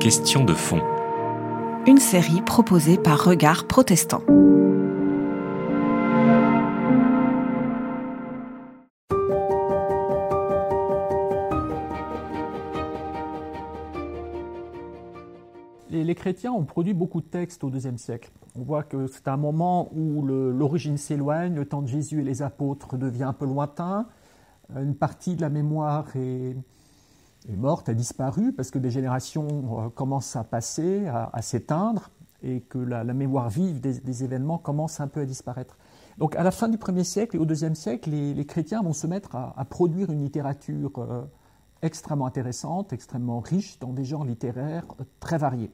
Question de fond. Une série proposée par Regard Protestant. Les, chrétiens ont produit beaucoup de textes au IIe siècle. On voit que c'est un moment où l'origine s'éloigne, le temps de Jésus et les apôtres devient un peu lointain, une partie de la mémoire est, morte, a disparu, parce que des générations euh, commencent à passer, à, s'éteindre, et que la, mémoire vive des, événements commence un peu à disparaître. Donc à la fin du 1er siècle et au 2e siècle, les, chrétiens vont se mettre à, produire une littérature euh, extrêmement intéressante, extrêmement riche dans des genres littéraires euh, très variés.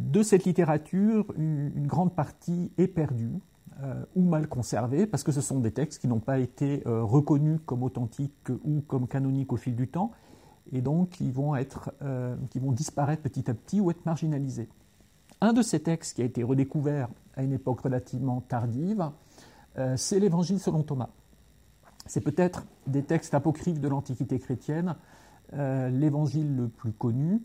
De cette littérature, une, grande partie est perdue euh, ou mal conservée parce que ce sont des textes qui n'ont pas été euh, reconnus comme authentiques ou comme canoniques au fil du temps et donc qui vont, être, qui vont disparaître petit à petit ou être marginalisés. Un de ces textes qui a été redécouvert à une époque relativement tardive, c'est l'Évangile selon Thomas. C'est peut-être des textes apocryphes de l'Antiquité chrétienne, euh, l'évangile le plus connu, euh,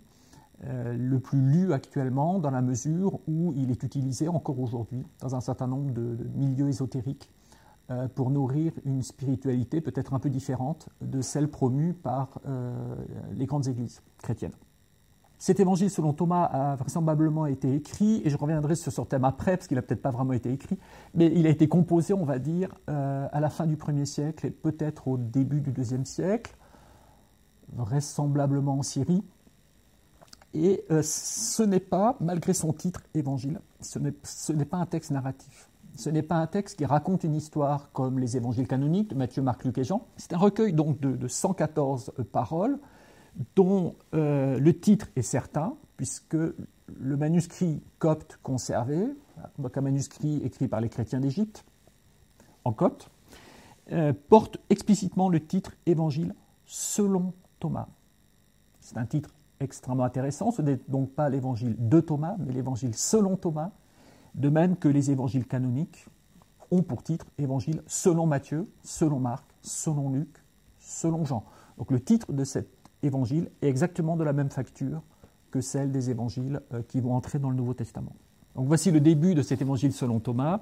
le plus lu actuellement, dans la mesure où il est utilisé encore aujourd'hui dans un certain nombre de, milieux ésotériques euh, pour nourrir une spiritualité peut-être un peu différente de celle promue par les grandes églises chrétiennes. Cet évangile, selon Thomas, a vraisemblablement été écrit, et je reviendrai sur ce thème après, parce qu'il n'a peut-être pas vraiment été écrit, mais il a été composé, on va dire, euh, à la fin du 1er siècle et peut-être au début du 2e siècle, vraisemblablement en Syrie. Et euh, ce n'est pas, malgré son titre évangile, ce n'est pas un texte narratif. Ce n'est pas un texte qui raconte une histoire comme les évangiles canoniques de Matthieu, Marc, Luc et Jean. C'est un recueil donc de, de 114 paroles dont euh, le titre est certain, puisque le manuscrit copte conservé, donc un manuscrit écrit par les chrétiens d'Égypte, en copte, euh, porte explicitement le titre Évangile selon Thomas. C'est un titre extrêmement intéressant, ce n'est donc pas l'évangile de Thomas, mais l'évangile selon Thomas, de même que les évangiles canoniques ont pour titre Évangile selon Matthieu, selon Marc, selon Luc, selon Jean. Donc le titre de cette évangile est exactement de la même facture que celle des évangiles euh, qui vont entrer dans le Nouveau Testament. Donc voici le début de cet évangile selon Thomas.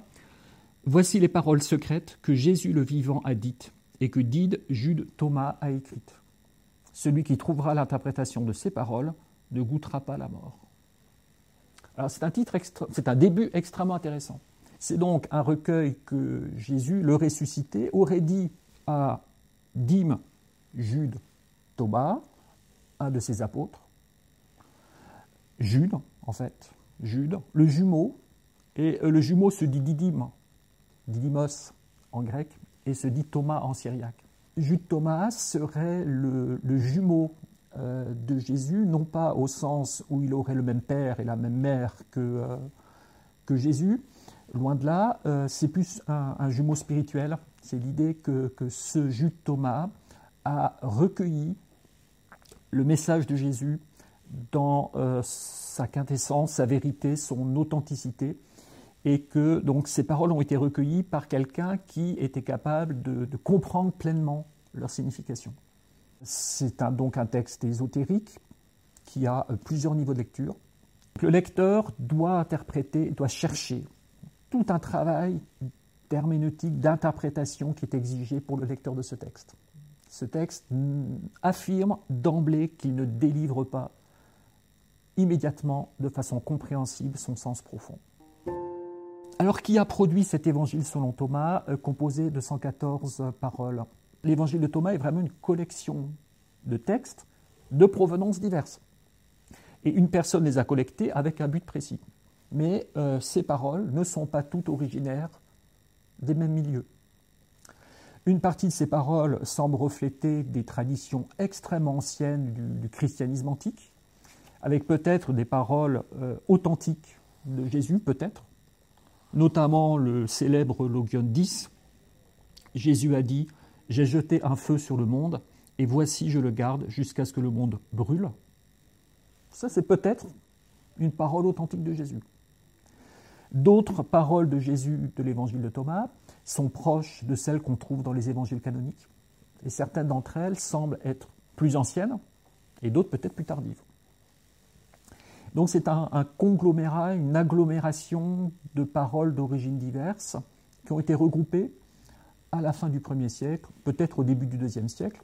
Voici les paroles secrètes que Jésus le vivant a dites et que Dide Jude Thomas a écrites. Celui qui trouvera l'interprétation de ces paroles ne goûtera pas la mort. C'est un titre, c'est un début extrêmement intéressant. C'est donc un recueil que Jésus, le ressuscité, aurait dit à Dime, Jude, Thomas, un de ses apôtres, Jude, en fait, Jude, le jumeau, et euh, le jumeau se dit Didyme, Didymos en grec, et se dit Thomas en syriaque. Jude Thomas serait le, jumeau euh, de Jésus, non pas au sens où il aurait le même père et la même mère que, euh, Jésus, loin de là, c'est plus un, jumeau spirituel. C'est l'idée que, que, ce Jude Thomas a recueilli le message de Jésus dans euh, sa quintessence, sa vérité, son authenticité, et que donc ces paroles ont été recueillies par quelqu'un qui était capable de, comprendre pleinement leur signification. C'est donc un texte ésotérique qui a euh, plusieurs niveaux de lecture. Le lecteur doit interpréter, doit chercher tout un travail d'herméneutique, d'interprétation qui est exigé pour le lecteur de ce texte ce texte affirme d'emblée qu'il ne délivre pas immédiatement, de façon compréhensible, son sens profond. Alors, qui a produit cet évangile selon Thomas, euh, composé de 114 paroles? L'évangile de Thomas est vraiment une collection de textes de provenance diverses. Et une personne les a collectés avec un but précis. Mais euh, ces paroles ne sont pas toutes originaires des mêmes milieux. Une partie de ces paroles semble refléter des traditions extrêmement anciennes du, christianisme antique, avec peut-être des paroles euh, authentiques de Jésus, peut-être, notamment le célèbre Logion 10. Jésus a dit J'ai jeté un feu sur le monde, et voici je le garde jusqu'à ce que le monde brûle. Ça, c'est peut-être une parole authentique de Jésus. D'autres paroles de Jésus de l'évangile de Thomas sont proches de celles qu'on trouve dans les évangiles canoniques. Et certaines d'entre elles semblent être plus anciennes et d'autres peut-être plus tardives. Donc c'est un, conglomérat, une agglomération de paroles d'origines diverses qui ont été regroupées à la fin du 1er siècle, peut-être au début du 2e siècle,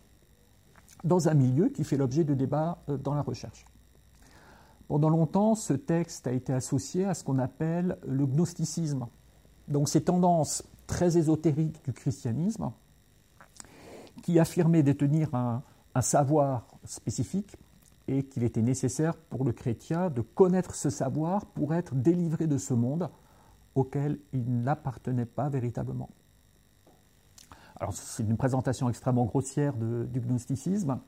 dans un milieu qui fait l'objet de débats euh, dans la recherche. Pendant longtemps, ce texte a été associé à ce qu'on appelle le gnosticisme. Donc ces tendances très ésotériques du christianisme qui affirmaient détenir un, un savoir spécifique et qu'il était nécessaire pour le chrétien de connaître ce savoir pour être délivré de ce monde auquel il n'appartenait pas véritablement. Alors c'est une présentation extrêmement grossière du gnosticisme,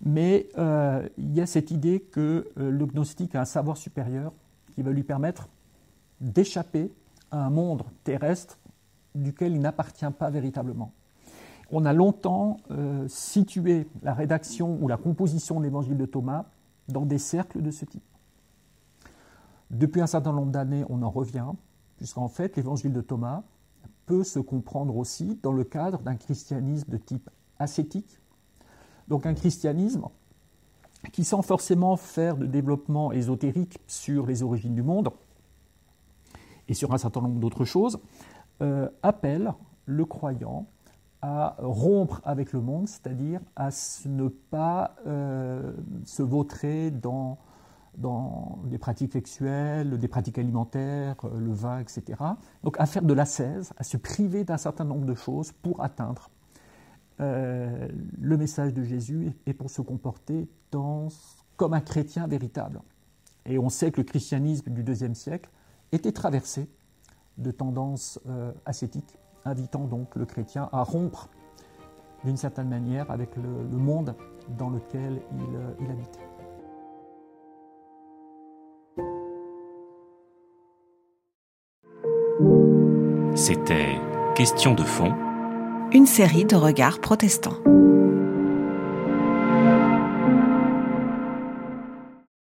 mais euh, il y a cette idée que euh, le gnostique a un savoir supérieur qui va lui permettre d'échapper à un monde terrestre duquel il n'appartient pas véritablement on a longtemps euh, situé la rédaction ou la composition de l'évangile de Thomas dans des cercles de ce type. Depuis un certain nombre d'années, on en revient, puisqu'en fait, l'évangile de Thomas peut se comprendre aussi dans le cadre d'un christianisme de type ascétique, donc un christianisme qui, sans forcément faire de développement ésotérique sur les origines du monde et sur un certain nombre d'autres choses, euh, appelle le croyant à rompre avec le monde, c'est-à-dire à ne pas euh, se vautrer dans, dans des pratiques sexuelles, des pratiques alimentaires, euh, le vin, etc. Donc à faire de l'ascèse, à se priver d'un certain nombre de choses pour atteindre euh, le message de Jésus et pour se comporter comme un chrétien véritable. Et on sait que le christianisme du IIe siècle était traversé de tendances ascétiques invitant donc le chrétien à rompre d'une certaine manière avec le, monde dans lequel il, euh, il habitait. C'était Question de fond. Une série de regards protestants.